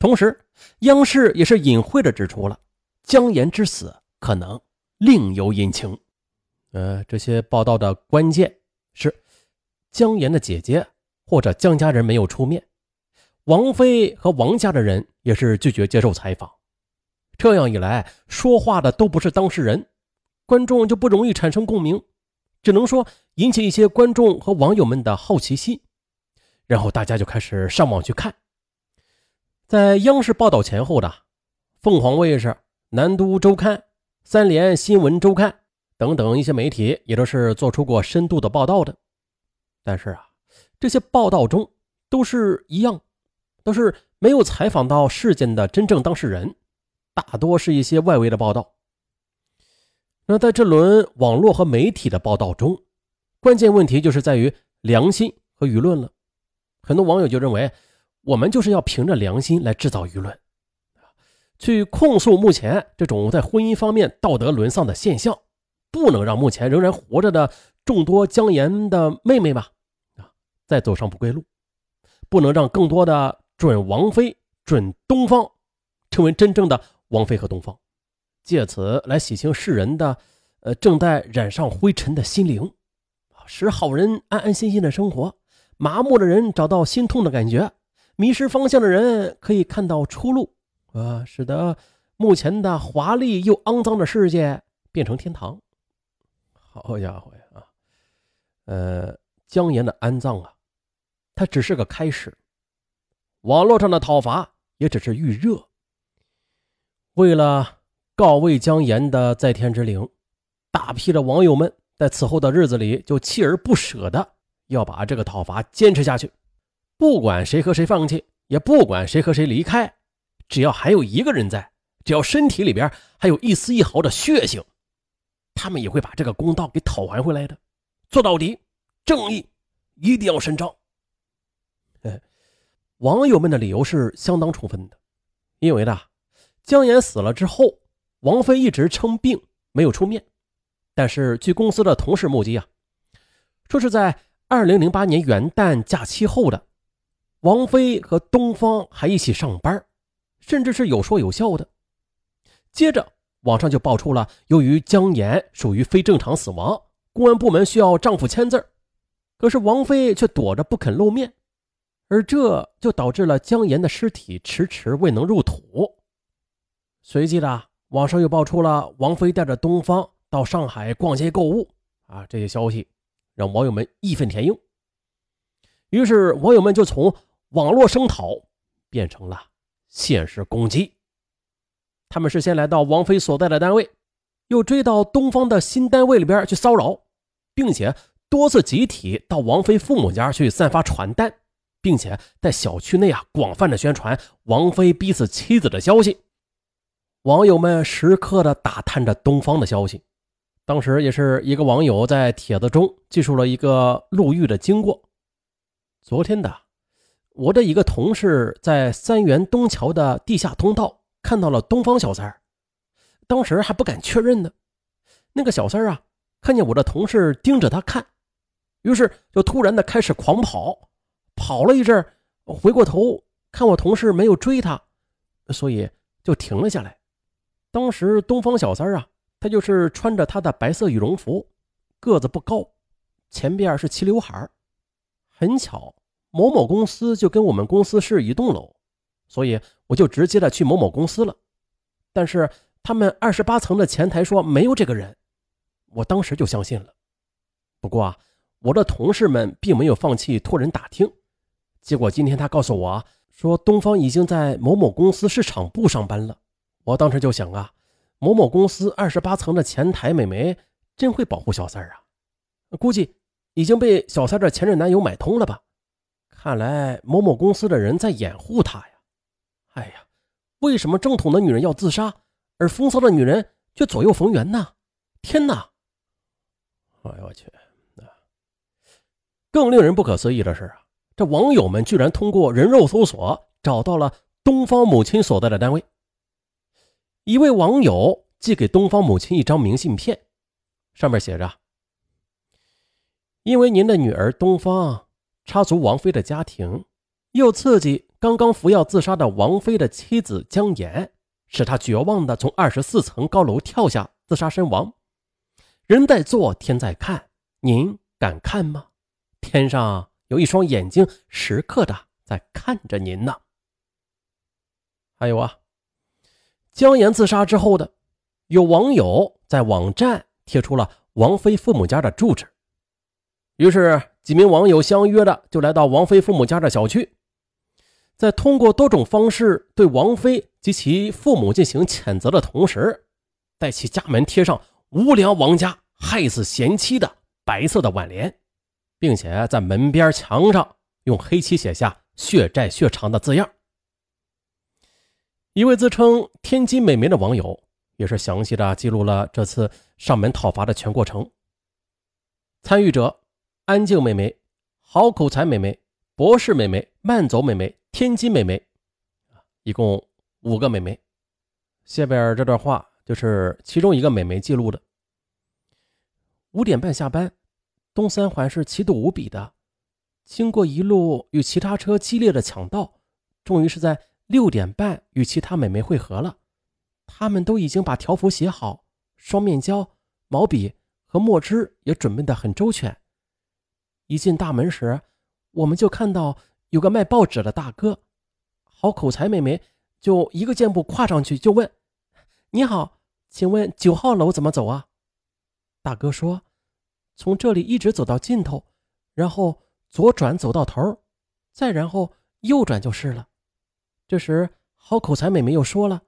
同时，央视也是隐晦的指出了姜岩之死可能另有隐情。呃，这些报道的关键是姜岩的姐姐或者姜家人没有出面，王菲和王家的人也是拒绝接受采访。这样一来，说话的都不是当事人，观众就不容易产生共鸣，只能说引起一些观众和网友们的好奇心，然后大家就开始上网去看。在央视报道前后的凤凰卫视、南都周刊、三联新闻周刊等等一些媒体也都是做出过深度的报道的，但是啊，这些报道中都是一样，都是没有采访到事件的真正当事人。大多是一些外围的报道。那在这轮网络和媒体的报道中，关键问题就是在于良心和舆论了。很多网友就认为，我们就是要凭着良心来制造舆论，去控诉目前这种在婚姻方面道德沦丧的现象，不能让目前仍然活着的众多姜岩的妹妹吧，啊，再走上不归路，不能让更多的准王妃、准东方成为真正的。王妃和东方，借此来洗清世人的，呃，正在染上灰尘的心灵，使好人安安心心的生活，麻木的人找到心痛的感觉，迷失方向的人可以看到出路，啊，使得目前的华丽又肮脏的世界变成天堂。好家伙呀，啊，呃，姜岩的安葬啊，它只是个开始，网络上的讨伐也只是预热。为了告慰姜岩的在天之灵，大批的网友们在此后的日子里就锲而不舍的要把这个讨伐坚持下去。不管谁和谁放弃，也不管谁和谁离开，只要还有一个人在，只要身体里边还有一丝一毫的血性，他们也会把这个公道给讨还回来的。做到底，正义一定要伸张。哎，网友们的理由是相当充分的，因为呢。姜岩死了之后，王菲一直称病没有出面。但是据公司的同事目击啊，说是在二零零八年元旦假期后的，王菲和东方还一起上班，甚至是有说有笑的。接着网上就爆出了，由于姜岩属于非正常死亡，公安部门需要丈夫签字，可是王菲却躲着不肯露面，而这就导致了姜岩的尸体迟迟未能入土。随即的，网上又爆出了王菲带着东方到上海逛街购物啊，这些消息让网友们义愤填膺。于是，网友们就从网络声讨变成了现实攻击。他们是先来到王菲所在的单位，又追到东方的新单位里边去骚扰，并且多次集体到王菲父母家去散发传单，并且在小区内啊广泛的宣传王菲逼死妻子的消息。网友们时刻的打探着东方的消息，当时也是一个网友在帖子中记述了一个入狱的经过。昨天的，我的一个同事在三元东桥的地下通道看到了东方小三儿，当时还不敢确认呢。那个小三儿啊，看见我的同事盯着他看，于是就突然的开始狂跑，跑了一阵，回过头看我同事没有追他，所以就停了下来。当时东方小三啊，他就是穿着他的白色羽绒服，个子不高，前边是齐刘海很巧，某某公司就跟我们公司是一栋楼，所以我就直接的去某某公司了。但是他们二十八层的前台说没有这个人，我当时就相信了。不过啊，我的同事们并没有放弃托人打听，结果今天他告诉我说，东方已经在某某公司市场部上班了。我当时就想啊，某某公司二十八层的前台美眉真会保护小三儿啊，估计已经被小三的前任男友买通了吧？看来某某公司的人在掩护他呀。哎呀，为什么正统的女人要自杀，而风骚的女人却左右逢源呢？天哪！哎呦我去！更令人不可思议的是啊，这网友们居然通过人肉搜索找到了东方母亲所在的单位。一位网友寄给东方母亲一张明信片，上面写着：“因为您的女儿东方插足王菲的家庭，又刺激刚刚服药自杀的王菲的妻子江岩，使他绝望的从二十四层高楼跳下自杀身亡。人在做，天在看，您敢看吗？天上有一双眼睛，时刻的在看着您呢。还有啊，江岩自杀之后的，有网友在网站贴出了王菲父母家的住址，于是几名网友相约的就来到王菲父母家的小区。在通过多种方式对王菲及其父母进行谴责的同时，在其家门贴上“无良王家害死贤妻”的白色的挽联，并且在门边墙上用黑漆写下“血债血偿”的字样。一位自称“天津美眉”的网友也是详细的记录了这次上门讨伐的全过程。参与者：安静美眉、好口才美眉、博士美眉、慢走美眉。天津美眉，一共五个美眉。下边这段话就是其中一个美眉记录的。五点半下班，东三环是奇堵无比的。经过一路与其他车激烈的抢道，终于是在六点半与其他美眉汇合了。他们都已经把条幅写好，双面胶、毛笔和墨汁也准备的很周全。一进大门时，我们就看到。有个卖报纸的大哥，好口才，妹妹就一个箭步跨上去就问：“你好，请问九号楼怎么走啊？”大哥说：“从这里一直走到尽头，然后左转走到头，再然后右转就是了。”这时，好口才妹妹又说了：“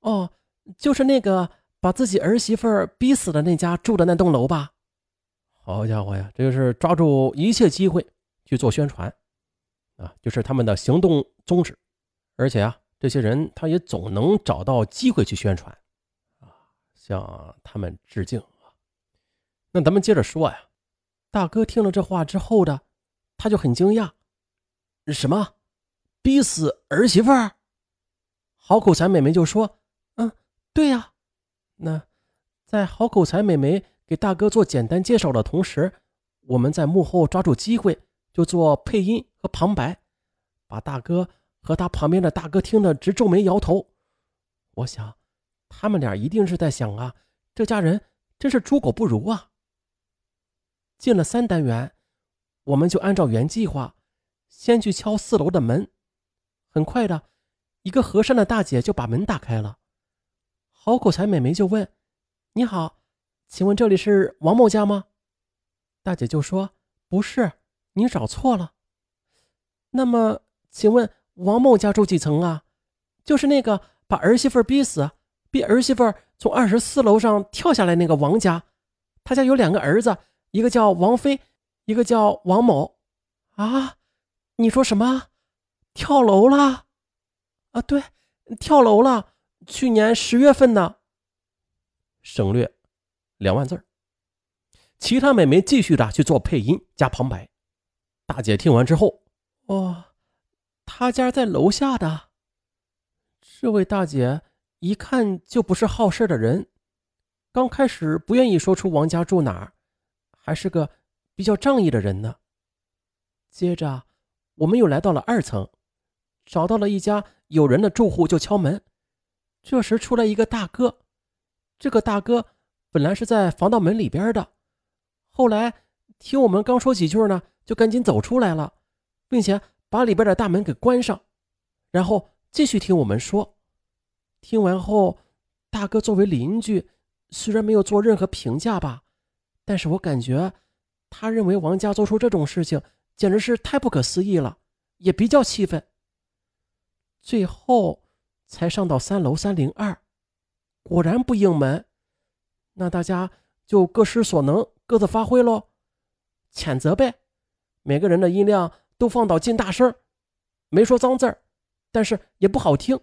哦，就是那个把自己儿媳妇逼死的那家住的那栋楼吧？”好家伙呀，这就是抓住一切机会去做宣传。啊，就是他们的行动宗旨，而且啊，这些人他也总能找到机会去宣传，啊，向他们致敬啊。那咱们接着说呀，大哥听了这话之后的，他就很惊讶，什么，逼死儿媳妇？好口才美眉就说，嗯，对呀。那在好口才美眉给大哥做简单介绍的同时，我们在幕后抓住机会。就做配音和旁白，把大哥和他旁边的大哥听得直皱眉摇头。我想，他们俩一定是在想啊，这家人真是猪狗不如啊。进了三单元，我们就按照原计划，先去敲四楼的门。很快的，一个和善的大姐就把门打开了。好口才美眉就问：“你好，请问这里是王某家吗？”大姐就说：“不是。”你找错了。那么，请问王某家住几层啊？就是那个把儿媳妇逼死、逼儿媳妇从二十四楼上跳下来那个王家。他家有两个儿子，一个叫王飞，一个叫王某。啊，你说什么？跳楼了？啊，对，跳楼了。去年十月份呢。省略两万字其他美眉继续的去做配音加旁白。大姐听完之后，哦，他家在楼下的。这位大姐一看就不是好事的人，刚开始不愿意说出王家住哪儿，还是个比较仗义的人呢。接着，我们又来到了二层，找到了一家有人的住户，就敲门。这时出来一个大哥，这个大哥本来是在防盗门里边的，后来听我们刚说几句呢。就赶紧走出来了，并且把里边的大门给关上，然后继续听我们说。听完后，大哥作为邻居，虽然没有做任何评价吧，但是我感觉他认为王家做出这种事情简直是太不可思议了，也比较气愤。最后才上到三楼三零二，果然不应门，那大家就各施所能，各自发挥喽，谴责呗。每个人的音量都放到尽大声，没说脏字儿，但是也不好听。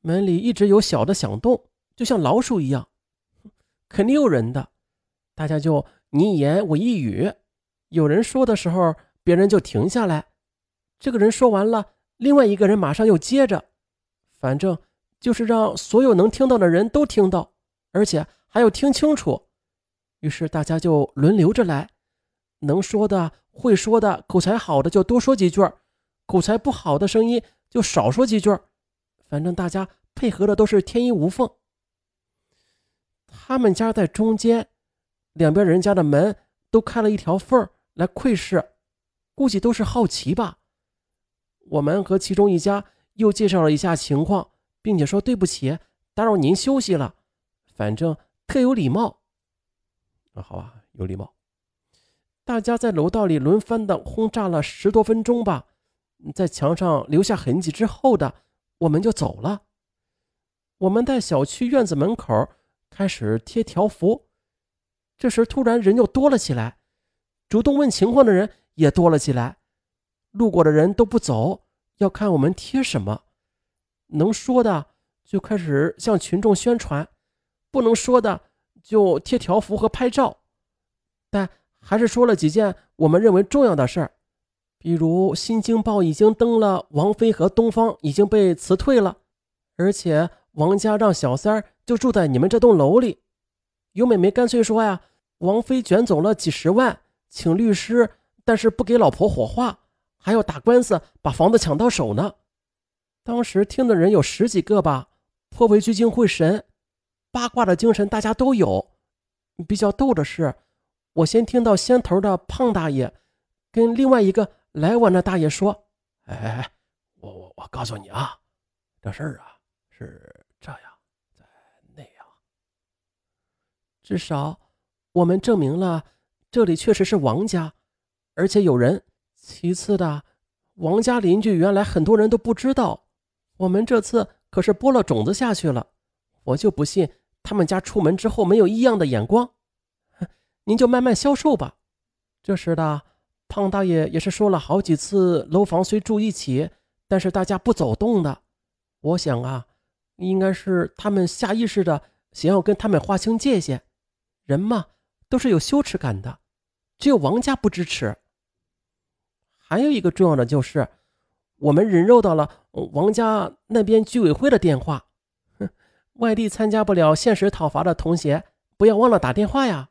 门里一直有小的响动，就像老鼠一样，肯定有人的。大家就你一言我一语，有人说的时候，别人就停下来。这个人说完了，另外一个人马上又接着，反正就是让所有能听到的人都听到，而且还要听清楚。于是大家就轮流着来，能说的。会说的、口才好的就多说几句，口才不好的声音就少说几句，反正大家配合的都是天衣无缝。他们家在中间，两边人家的门都开了一条缝来窥视，估计都是好奇吧。我们和其中一家又介绍了一下情况，并且说对不起，打扰您休息了。反正特有礼貌。啊，好吧，有礼貌。大家在楼道里轮番的轰炸了十多分钟吧，在墙上留下痕迹之后的，我们就走了。我们在小区院子门口开始贴条幅，这时突然人又多了起来，主动问情况的人也多了起来。路过的人都不走，要看我们贴什么，能说的就开始向群众宣传，不能说的就贴条幅和拍照，但还是说了几件我们认为重要的事儿，比如《新京报》已经登了王菲和东方已经被辞退了，而且王家让小三儿就住在你们这栋楼里。有美眉干脆说呀，王菲卷走了几十万，请律师，但是不给老婆火化。还要打官司把房子抢到手呢。当时听的人有十几个吧，颇为聚精会神，八卦的精神大家都有。比较逗的是，我先听到先头的胖大爷跟另外一个来晚的大爷说：“哎哎哎，我我我告诉你啊，这事儿啊是这样，在那样。至少我们证明了这里确实是王家，而且有人。”其次的，王家邻居原来很多人都不知道，我们这次可是播了种子下去了。我就不信他们家出门之后没有异样的眼光。您就慢慢销售吧。这时的胖大爷也是说了好几次，楼房虽住一起，但是大家不走动的。我想啊，应该是他们下意识的想要跟他们划清界限。人嘛，都是有羞耻感的，只有王家不支持。还有一个重要的就是，我们人肉到了王家那边居委会的电话。外地参加不了限时讨伐的同学，不要忘了打电话呀！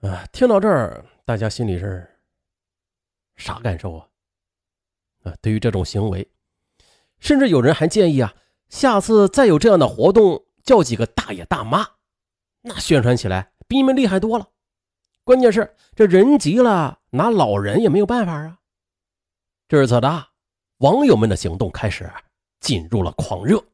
啊，听到这儿，大家心里是啥感受啊？啊，对于这种行为，甚至有人还建议啊，下次再有这样的活动，叫几个大爷大妈，那宣传起来比你们厉害多了。关键是这人急了，拿老人也没有办法啊。至此的网友们的行动开始进入了狂热。